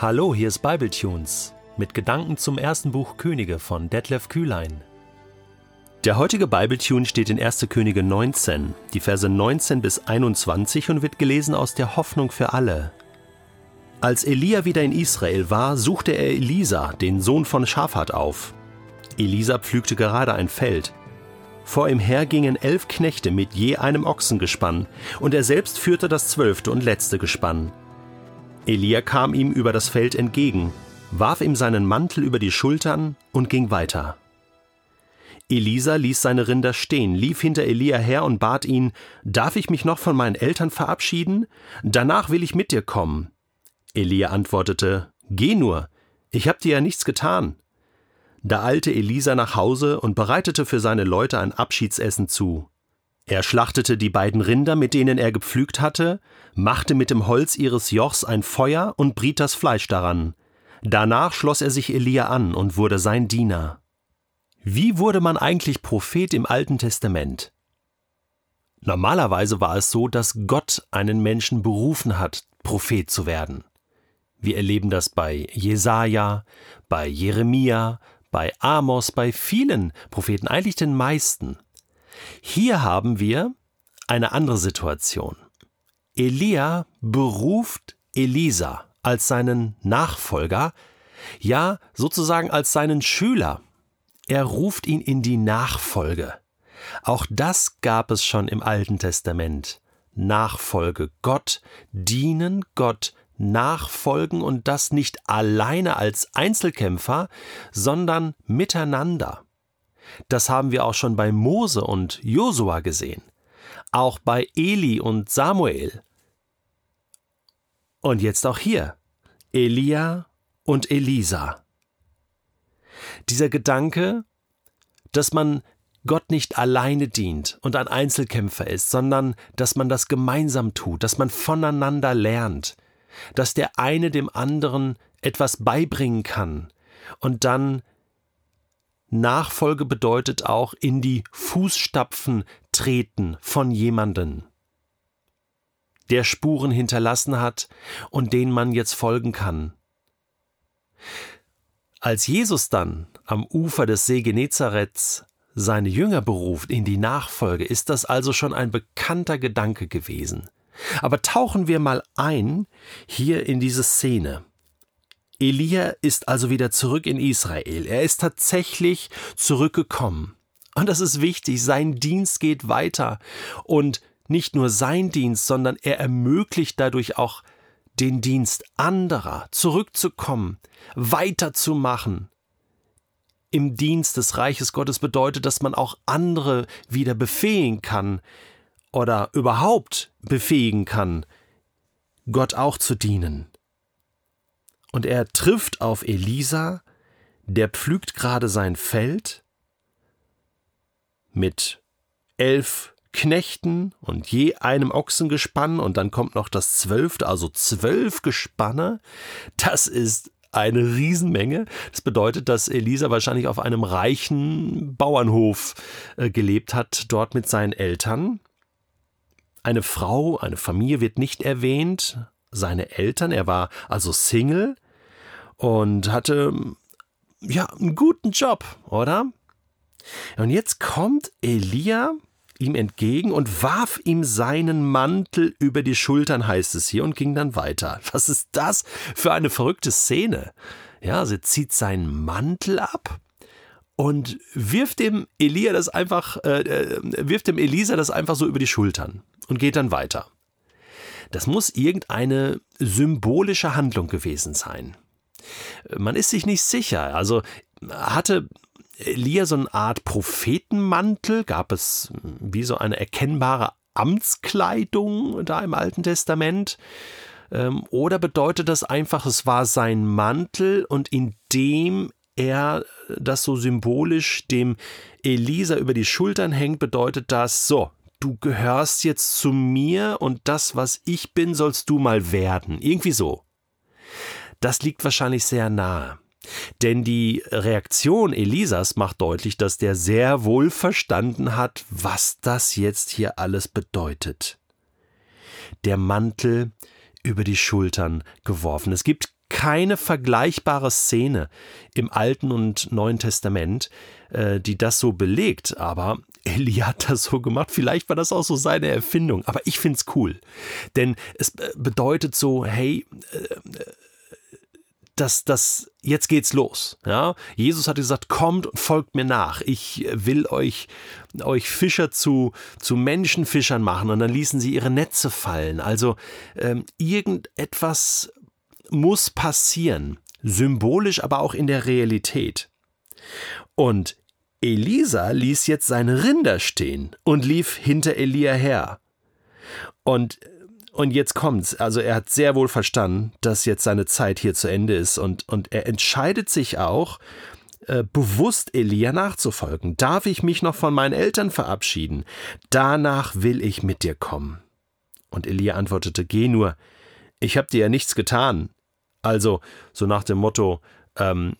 Hallo, hier ist Bibletunes mit Gedanken zum ersten Buch Könige von Detlef Kühlein. Der heutige Bibletune steht in 1. Könige 19, die Verse 19 bis 21 und wird gelesen aus der Hoffnung für alle. Als Elia wieder in Israel war, suchte er Elisa, den Sohn von Schafat, auf. Elisa pflügte gerade ein Feld. Vor ihm her gingen elf Knechte mit je einem Ochsengespann, und er selbst führte das zwölfte und letzte Gespann. Elia kam ihm über das Feld entgegen, warf ihm seinen Mantel über die Schultern und ging weiter. Elisa ließ seine Rinder stehen, lief hinter Elia her und bat ihn, Darf ich mich noch von meinen Eltern verabschieden? Danach will ich mit dir kommen. Elia antwortete, Geh nur, ich hab dir ja nichts getan. Da eilte Elisa nach Hause und bereitete für seine Leute ein Abschiedsessen zu. Er schlachtete die beiden Rinder, mit denen er gepflügt hatte, machte mit dem Holz ihres Jochs ein Feuer und briet das Fleisch daran. Danach schloss er sich Elia an und wurde sein Diener. Wie wurde man eigentlich Prophet im Alten Testament? Normalerweise war es so, dass Gott einen Menschen berufen hat, Prophet zu werden. Wir erleben das bei Jesaja, bei Jeremia, bei Amos, bei vielen Propheten, eigentlich den meisten. Hier haben wir eine andere Situation. Elia beruft Elisa als seinen Nachfolger, ja sozusagen als seinen Schüler. Er ruft ihn in die Nachfolge. Auch das gab es schon im Alten Testament. Nachfolge Gott, dienen Gott, nachfolgen und das nicht alleine als Einzelkämpfer, sondern miteinander. Das haben wir auch schon bei Mose und Josua gesehen. Auch bei Eli und Samuel. Und jetzt auch hier. Elia und Elisa. Dieser Gedanke, dass man Gott nicht alleine dient und ein Einzelkämpfer ist, sondern dass man das gemeinsam tut, dass man voneinander lernt, dass der eine dem anderen etwas beibringen kann und dann Nachfolge bedeutet auch in die Fußstapfen treten von jemanden, der Spuren hinterlassen hat und denen man jetzt folgen kann. Als Jesus dann am Ufer des See Genezareths seine Jünger beruft in die Nachfolge, ist das also schon ein bekannter Gedanke gewesen. Aber tauchen wir mal ein hier in diese Szene. Elia ist also wieder zurück in Israel. Er ist tatsächlich zurückgekommen. Und das ist wichtig, sein Dienst geht weiter. Und nicht nur sein Dienst, sondern er ermöglicht dadurch auch den Dienst anderer, zurückzukommen, weiterzumachen. Im Dienst des Reiches Gottes bedeutet, dass man auch andere wieder befähigen kann oder überhaupt befähigen kann, Gott auch zu dienen. Und er trifft auf Elisa, der pflügt gerade sein Feld mit elf Knechten und je einem Ochsengespann und dann kommt noch das zwölfte, also zwölf Gespanne. Das ist eine Riesenmenge. Das bedeutet, dass Elisa wahrscheinlich auf einem reichen Bauernhof äh, gelebt hat, dort mit seinen Eltern. Eine Frau, eine Familie wird nicht erwähnt, seine Eltern. Er war also Single und hatte ja einen guten Job, oder? Und jetzt kommt Elia ihm entgegen und warf ihm seinen Mantel über die Schultern, heißt es hier, und ging dann weiter. Was ist das für eine verrückte Szene? Ja, sie zieht seinen Mantel ab und wirft dem Elia das einfach, äh, äh wirft dem Elisa das einfach so über die Schultern und geht dann weiter. Das muss irgendeine symbolische Handlung gewesen sein. Man ist sich nicht sicher. Also hatte Elia so eine Art Prophetenmantel? Gab es wie so eine erkennbare Amtskleidung da im Alten Testament? Ähm, oder bedeutet das einfach, es war sein Mantel und indem er das so symbolisch dem Elisa über die Schultern hängt, bedeutet das so, du gehörst jetzt zu mir und das, was ich bin, sollst du mal werden. Irgendwie so. Das liegt wahrscheinlich sehr nahe. Denn die Reaktion Elisas macht deutlich, dass der sehr wohl verstanden hat, was das jetzt hier alles bedeutet. Der Mantel über die Schultern geworfen. Es gibt keine vergleichbare Szene im Alten und Neuen Testament, äh, die das so belegt, aber Elia hat das so gemacht. Vielleicht war das auch so seine Erfindung, aber ich finde es cool. Denn es äh, bedeutet so, hey, äh, dass das jetzt geht's los. Ja, Jesus hat gesagt, kommt und folgt mir nach. Ich will euch euch Fischer zu zu Menschenfischern machen. Und dann ließen sie ihre Netze fallen. Also ähm, irgendetwas muss passieren, symbolisch, aber auch in der Realität. Und Elisa ließ jetzt seine Rinder stehen und lief hinter Elia her. Und und jetzt kommt's. Also er hat sehr wohl verstanden, dass jetzt seine Zeit hier zu Ende ist und, und er entscheidet sich auch, äh, bewusst Elia nachzufolgen. Darf ich mich noch von meinen Eltern verabschieden? Danach will ich mit dir kommen. Und Elia antwortete, geh nur, ich hab dir ja nichts getan. Also, so nach dem Motto, ähm,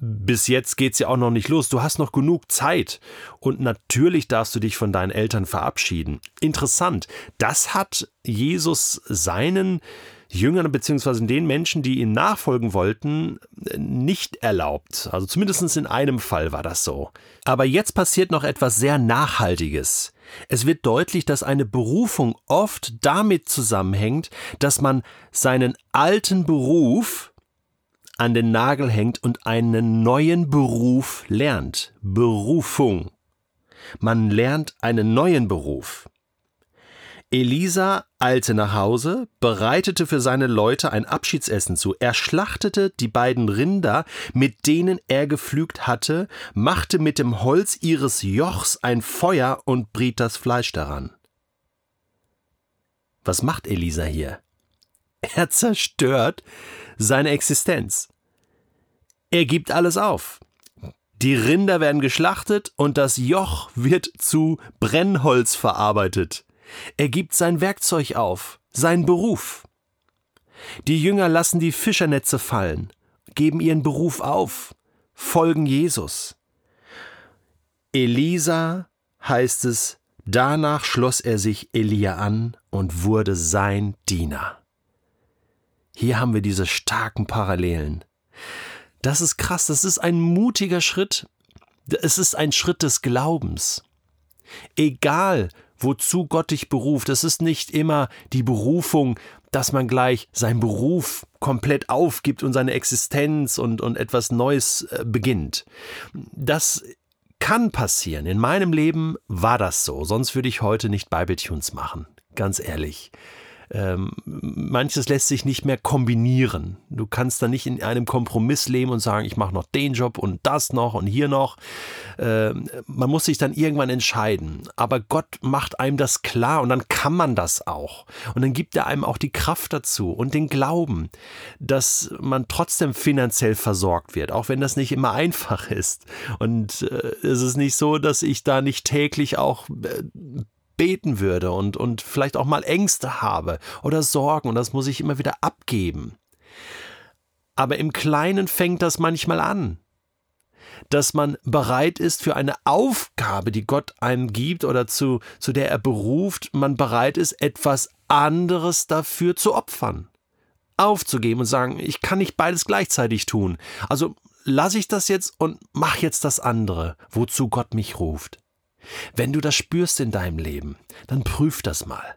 bis jetzt geht's ja auch noch nicht los. Du hast noch genug Zeit. Und natürlich darfst du dich von deinen Eltern verabschieden. Interessant. Das hat Jesus seinen Jüngern beziehungsweise den Menschen, die ihm nachfolgen wollten, nicht erlaubt. Also zumindest in einem Fall war das so. Aber jetzt passiert noch etwas sehr Nachhaltiges. Es wird deutlich, dass eine Berufung oft damit zusammenhängt, dass man seinen alten Beruf an den Nagel hängt und einen neuen Beruf lernt. Berufung. Man lernt einen neuen Beruf. Elisa eilte nach Hause, bereitete für seine Leute ein Abschiedsessen zu. Er schlachtete die beiden Rinder, mit denen er gepflügt hatte, machte mit dem Holz ihres Jochs ein Feuer und briet das Fleisch daran. Was macht Elisa hier? Er zerstört seine Existenz. Er gibt alles auf. Die Rinder werden geschlachtet und das Joch wird zu Brennholz verarbeitet. Er gibt sein Werkzeug auf, seinen Beruf. Die Jünger lassen die Fischernetze fallen, geben ihren Beruf auf, folgen Jesus. Elisa heißt es, danach schloss er sich Elia an und wurde sein Diener. Hier haben wir diese starken Parallelen. Das ist krass, das ist ein mutiger Schritt. Es ist ein Schritt des Glaubens. Egal, wozu Gott dich beruft, es ist nicht immer die Berufung, dass man gleich seinen Beruf komplett aufgibt und seine Existenz und, und etwas Neues äh, beginnt. Das kann passieren. In meinem Leben war das so, sonst würde ich heute nicht Bibletunes machen, ganz ehrlich ähm, manches lässt sich nicht mehr kombinieren. Du kannst da nicht in einem Kompromiss leben und sagen, ich mache noch den Job und das noch und hier noch. Ähm, man muss sich dann irgendwann entscheiden. Aber Gott macht einem das klar und dann kann man das auch. Und dann gibt er einem auch die Kraft dazu und den Glauben, dass man trotzdem finanziell versorgt wird, auch wenn das nicht immer einfach ist. Und äh, es ist nicht so, dass ich da nicht täglich auch äh, beten würde und, und vielleicht auch mal Ängste habe oder Sorgen und das muss ich immer wieder abgeben. Aber im Kleinen fängt das manchmal an, dass man bereit ist für eine Aufgabe, die Gott einem gibt oder zu, zu der er beruft, man bereit ist, etwas anderes dafür zu opfern, aufzugeben und sagen, ich kann nicht beides gleichzeitig tun. Also lasse ich das jetzt und mach jetzt das andere, wozu Gott mich ruft. Wenn du das spürst in deinem Leben, dann prüf das mal.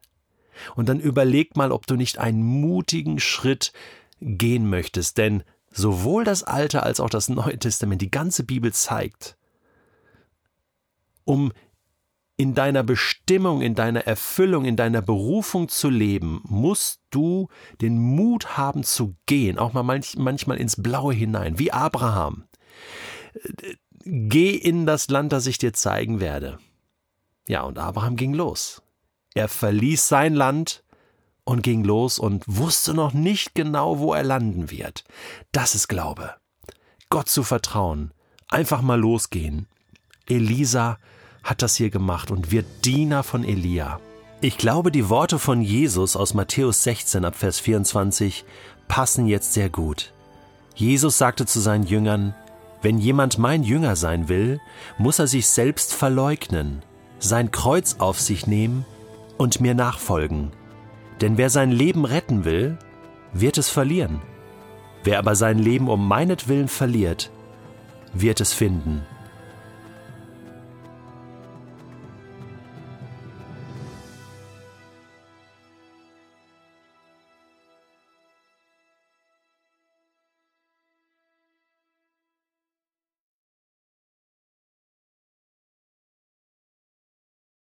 Und dann überleg mal, ob du nicht einen mutigen Schritt gehen möchtest, denn sowohl das Alte als auch das Neue Testament, die ganze Bibel zeigt, um in deiner Bestimmung, in deiner Erfüllung, in deiner Berufung zu leben, musst du den Mut haben zu gehen, auch mal manch, manchmal ins Blaue hinein, wie Abraham geh in das Land, das ich dir zeigen werde. Ja, und Abraham ging los. Er verließ sein Land und ging los und wusste noch nicht genau, wo er landen wird. Das ist Glaube. Gott zu vertrauen. Einfach mal losgehen. Elisa hat das hier gemacht und wird Diener von Elia. Ich glaube, die Worte von Jesus aus Matthäus 16 ab Vers 24 passen jetzt sehr gut. Jesus sagte zu seinen Jüngern, wenn jemand mein Jünger sein will, muss er sich selbst verleugnen, sein Kreuz auf sich nehmen und mir nachfolgen. Denn wer sein Leben retten will, wird es verlieren. Wer aber sein Leben um meinetwillen verliert, wird es finden.